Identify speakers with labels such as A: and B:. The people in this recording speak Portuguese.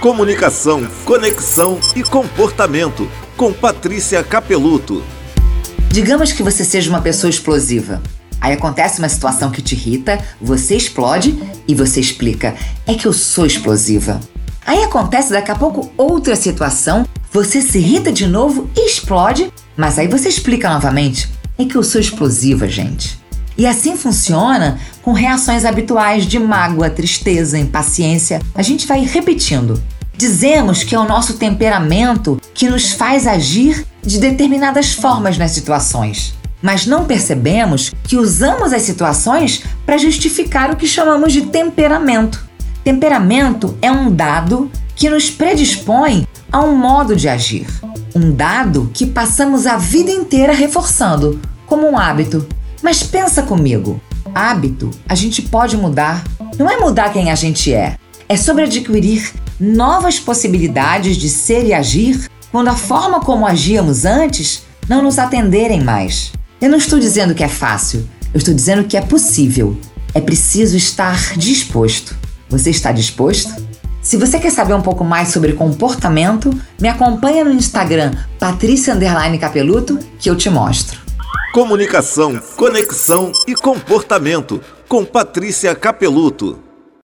A: Comunicação, conexão e comportamento com Patrícia Capeluto.
B: Digamos que você seja uma pessoa explosiva. Aí acontece uma situação que te irrita, você explode e você explica: é que eu sou explosiva. Aí acontece daqui a pouco outra situação, você se irrita de novo e explode, mas aí você explica novamente: é que eu sou explosiva, gente. E assim funciona com reações habituais de mágoa, tristeza, impaciência. A gente vai repetindo. Dizemos que é o nosso temperamento que nos faz agir de determinadas formas nas situações, mas não percebemos que usamos as situações para justificar o que chamamos de temperamento. Temperamento é um dado que nos predispõe a um modo de agir, um dado que passamos a vida inteira reforçando, como um hábito. Mas pensa comigo: hábito a gente pode mudar. Não é mudar quem a gente é, é sobre adquirir novas possibilidades de ser e agir quando a forma como agíamos antes não nos atenderem mais. Eu não estou dizendo que é fácil, eu estou dizendo que é possível. É preciso estar disposto. Você está disposto? Se você quer saber um pouco mais sobre comportamento, me acompanha no Instagram Patrícia Capeluto que eu te mostro.
A: Comunicação, conexão e comportamento com Patrícia Capeluto.